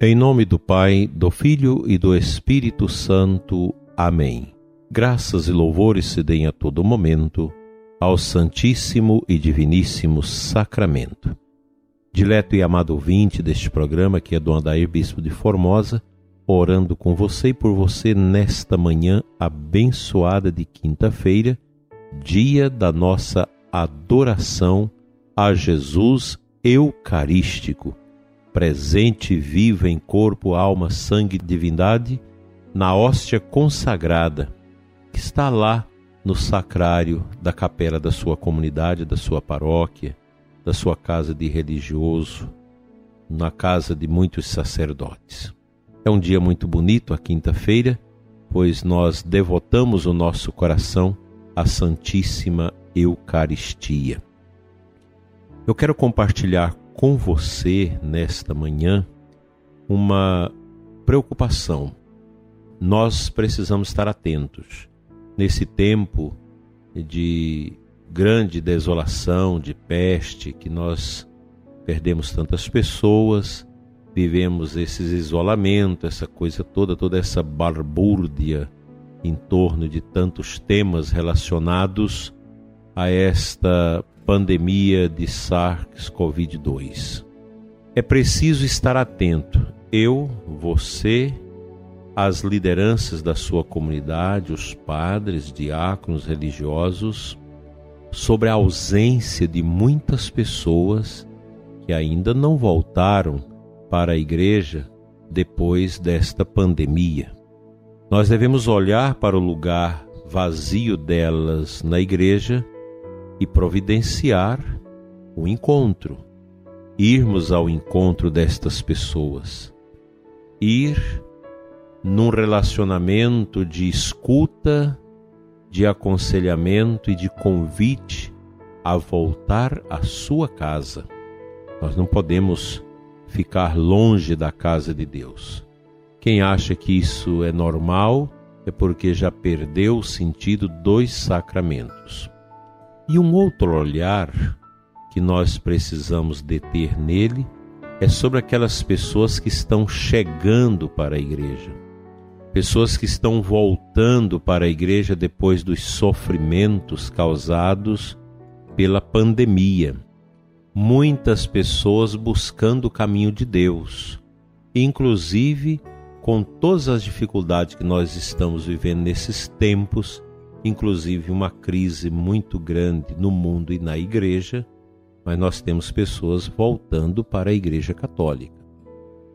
Em nome do Pai, do Filho e do Espírito Santo. Amém. Graças e louvores se deem a todo momento ao Santíssimo e Diviníssimo Sacramento. Dileto e amado ouvinte deste programa, que é Dom Adair Bispo de Formosa, orando com você e por você nesta manhã abençoada de quinta-feira, dia da nossa adoração a Jesus Eucarístico presente vivo em corpo, alma, sangue e divindade, na hóstia consagrada, que está lá no sacrário da capela da sua comunidade, da sua paróquia, da sua casa de religioso, na casa de muitos sacerdotes. É um dia muito bonito, a quinta-feira, pois nós devotamos o nosso coração à Santíssima Eucaristia. Eu quero compartilhar com você nesta manhã uma preocupação. Nós precisamos estar atentos nesse tempo de grande desolação, de peste, que nós perdemos tantas pessoas, vivemos esses isolamentos, essa coisa toda, toda essa barbúrdia em torno de tantos temas relacionados a esta pandemia de SARS-CoV-2. É preciso estar atento, eu, você, as lideranças da sua comunidade, os padres, diáconos, religiosos, sobre a ausência de muitas pessoas que ainda não voltaram para a igreja depois desta pandemia. Nós devemos olhar para o lugar vazio delas na igreja e providenciar o encontro, irmos ao encontro destas pessoas, ir num relacionamento de escuta, de aconselhamento e de convite a voltar à sua casa. Nós não podemos ficar longe da casa de Deus. Quem acha que isso é normal é porque já perdeu o sentido dos sacramentos. E um outro olhar que nós precisamos deter nele é sobre aquelas pessoas que estão chegando para a igreja, pessoas que estão voltando para a igreja depois dos sofrimentos causados pela pandemia. Muitas pessoas buscando o caminho de Deus, inclusive com todas as dificuldades que nós estamos vivendo nesses tempos, inclusive uma crise muito grande no mundo e na igreja, mas nós temos pessoas voltando para a Igreja Católica.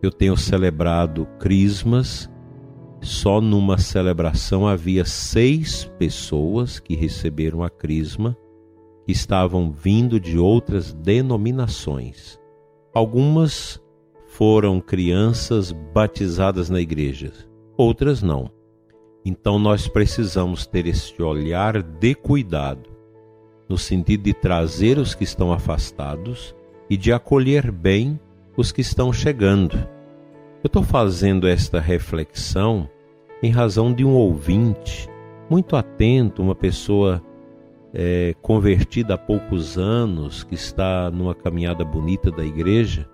Eu tenho celebrado crismas, só numa celebração havia seis pessoas que receberam a crisma, que estavam vindo de outras denominações. Algumas foram crianças batizadas na igreja, outras não. Então nós precisamos ter este olhar de cuidado, no sentido de trazer os que estão afastados e de acolher bem os que estão chegando. Eu estou fazendo esta reflexão em razão de um ouvinte muito atento, uma pessoa é, convertida há poucos anos, que está numa caminhada bonita da igreja,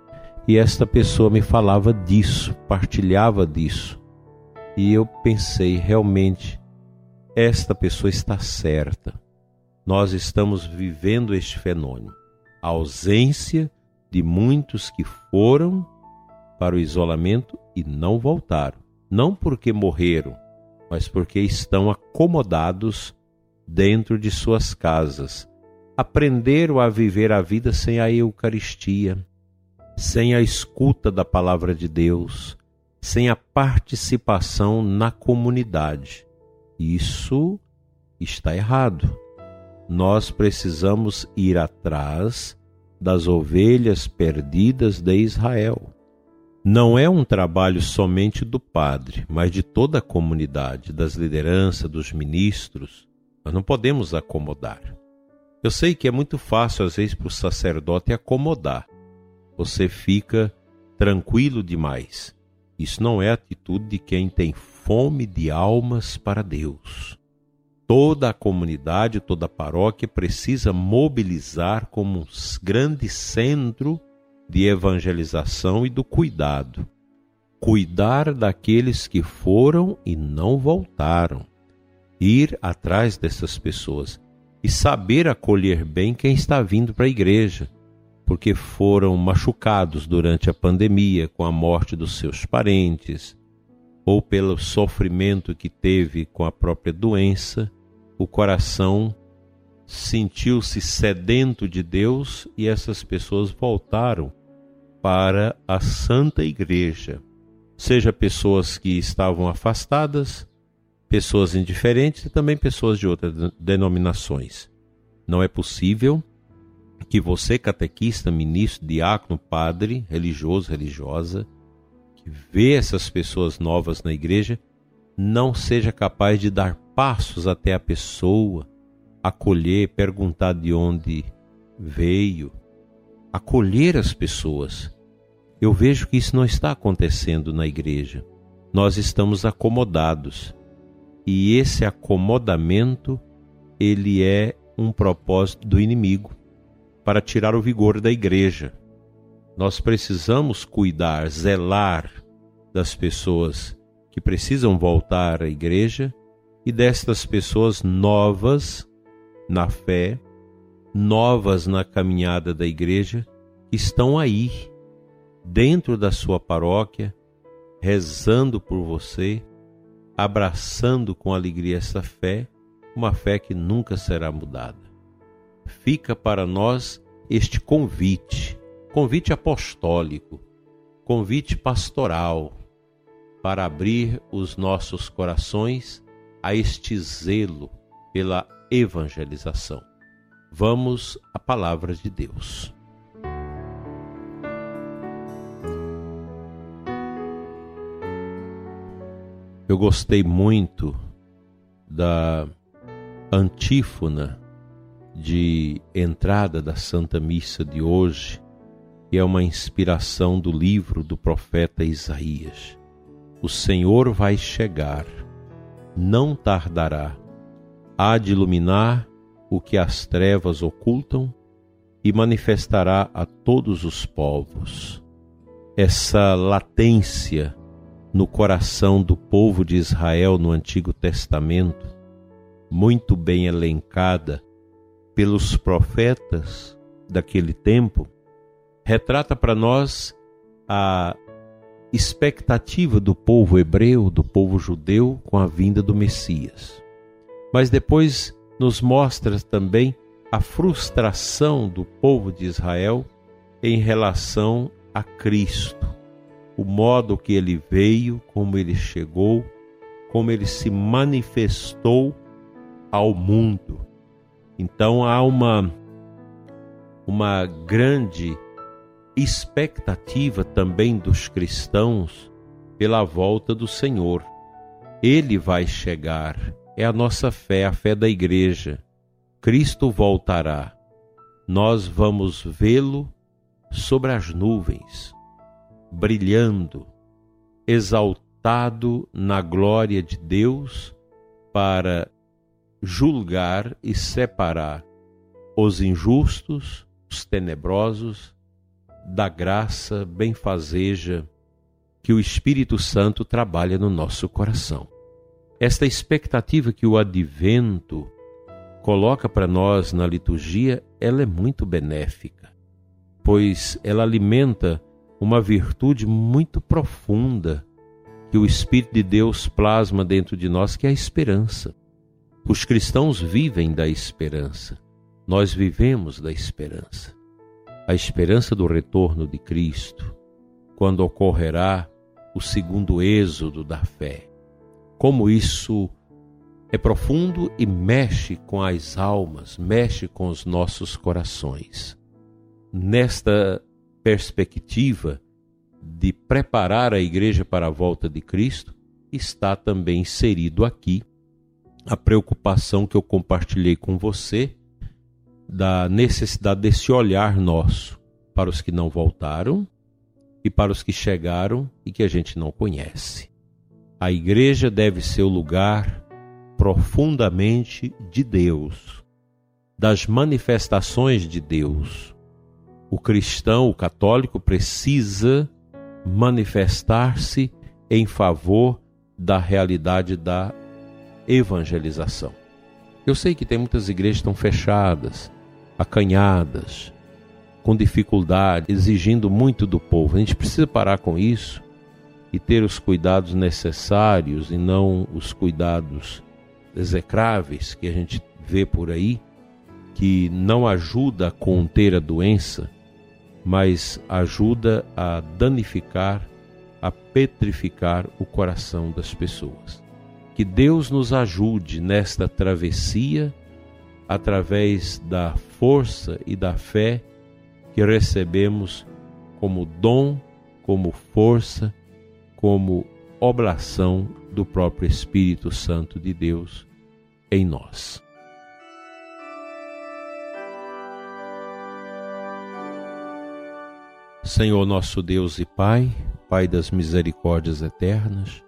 e esta pessoa me falava disso, partilhava disso e eu pensei, realmente, esta pessoa está certa. Nós estamos vivendo este fenômeno. A ausência de muitos que foram para o isolamento e não voltaram. Não porque morreram, mas porque estão acomodados dentro de suas casas. Aprenderam a viver a vida sem a Eucaristia, sem a escuta da palavra de Deus, sem a participação na comunidade. Isso está errado. Nós precisamos ir atrás das ovelhas perdidas de Israel. Não é um trabalho somente do padre, mas de toda a comunidade, das lideranças, dos ministros. Nós não podemos acomodar. Eu sei que é muito fácil, às vezes, para o sacerdote acomodar. Você fica tranquilo demais. Isso não é atitude de quem tem fome de almas para Deus. Toda a comunidade, toda a paróquia precisa mobilizar como um grande centro de evangelização e do cuidado. cuidar daqueles que foram e não voltaram, ir atrás dessas pessoas e saber acolher bem quem está vindo para a igreja, porque foram machucados durante a pandemia com a morte dos seus parentes ou pelo sofrimento que teve com a própria doença, o coração sentiu-se sedento de Deus e essas pessoas voltaram para a Santa Igreja. Seja pessoas que estavam afastadas, pessoas indiferentes e também pessoas de outras denominações. Não é possível que você, catequista, ministro, diácono, padre, religioso, religiosa, que vê essas pessoas novas na igreja, não seja capaz de dar passos até a pessoa, acolher, perguntar de onde veio, acolher as pessoas. Eu vejo que isso não está acontecendo na igreja. Nós estamos acomodados. E esse acomodamento, ele é um propósito do inimigo para tirar o vigor da igreja. Nós precisamos cuidar, zelar das pessoas que precisam voltar à igreja e destas pessoas novas na fé, novas na caminhada da igreja, que estão aí, dentro da sua paróquia, rezando por você, abraçando com alegria essa fé, uma fé que nunca será mudada. Fica para nós este convite, convite apostólico, convite pastoral, para abrir os nossos corações a este zelo pela evangelização. Vamos à palavra de Deus. Eu gostei muito da antífona de entrada da Santa Missa de hoje, que é uma inspiração do livro do profeta Isaías. O Senhor vai chegar, não tardará, há de iluminar o que as trevas ocultam e manifestará a todos os povos. Essa latência no coração do povo de Israel no Antigo Testamento, muito bem elencada pelos profetas daquele tempo, retrata para nós a expectativa do povo hebreu, do povo judeu com a vinda do Messias. Mas depois nos mostra também a frustração do povo de Israel em relação a Cristo o modo que ele veio, como ele chegou, como ele se manifestou ao mundo. Então há uma uma grande expectativa também dos cristãos pela volta do Senhor. Ele vai chegar. É a nossa fé, a fé da igreja. Cristo voltará. Nós vamos vê-lo sobre as nuvens brilhando, exaltado na glória de Deus para julgar e separar os injustos, os tenebrosos, da graça benfazeja que o Espírito Santo trabalha no nosso coração. Esta expectativa que o advento coloca para nós na liturgia, ela é muito benéfica, pois ela alimenta uma virtude muito profunda que o Espírito de Deus plasma dentro de nós, que é a esperança. Os cristãos vivem da esperança. Nós vivemos da esperança. A esperança do retorno de Cristo, quando ocorrerá o segundo êxodo da fé. Como isso é profundo e mexe com as almas, mexe com os nossos corações. Nesta perspectiva de preparar a igreja para a volta de Cristo, está também inserido aqui a preocupação que eu compartilhei com você da necessidade desse olhar nosso para os que não voltaram e para os que chegaram e que a gente não conhece. A igreja deve ser o lugar profundamente de Deus, das manifestações de Deus, o cristão, o católico, precisa manifestar-se em favor da realidade da evangelização. Eu sei que tem muitas igrejas que estão fechadas, acanhadas, com dificuldade, exigindo muito do povo. A gente precisa parar com isso e ter os cuidados necessários e não os cuidados execráveis que a gente vê por aí, que não ajuda a conter a doença, mas ajuda a danificar, a petrificar o coração das pessoas. Que Deus nos ajude nesta travessia através da força e da fé que recebemos como dom, como força, como oblação do próprio Espírito Santo de Deus em nós. Senhor nosso Deus e Pai, Pai das misericórdias eternas,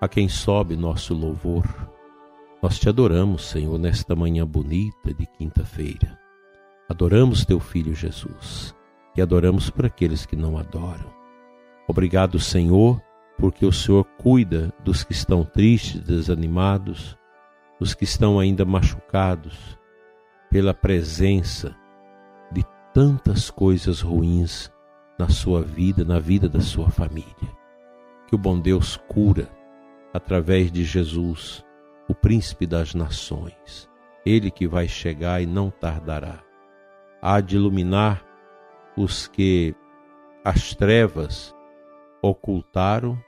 a quem sobe nosso louvor, nós te adoramos, Senhor, nesta manhã bonita de quinta-feira. Adoramos teu Filho Jesus e adoramos por aqueles que não adoram. Obrigado, Senhor, porque o Senhor cuida dos que estão tristes, desanimados, dos que estão ainda machucados pela presença de tantas coisas ruins na sua vida, na vida da sua família. Que o bom Deus cura através de Jesus, o príncipe das nações. Ele que vai chegar e não tardará. Há de iluminar os que as trevas ocultaram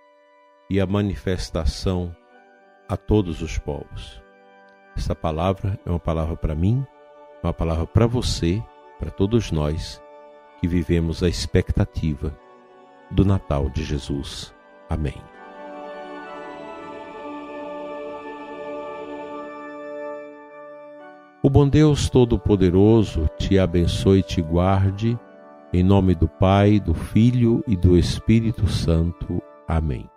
e a manifestação a todos os povos. Essa palavra é uma palavra para mim, uma palavra para você, para todos nós que vivemos a expectativa do Natal de Jesus. Amém. O bom Deus Todo-Poderoso te abençoe e te guarde, em nome do Pai, do Filho e do Espírito Santo. Amém.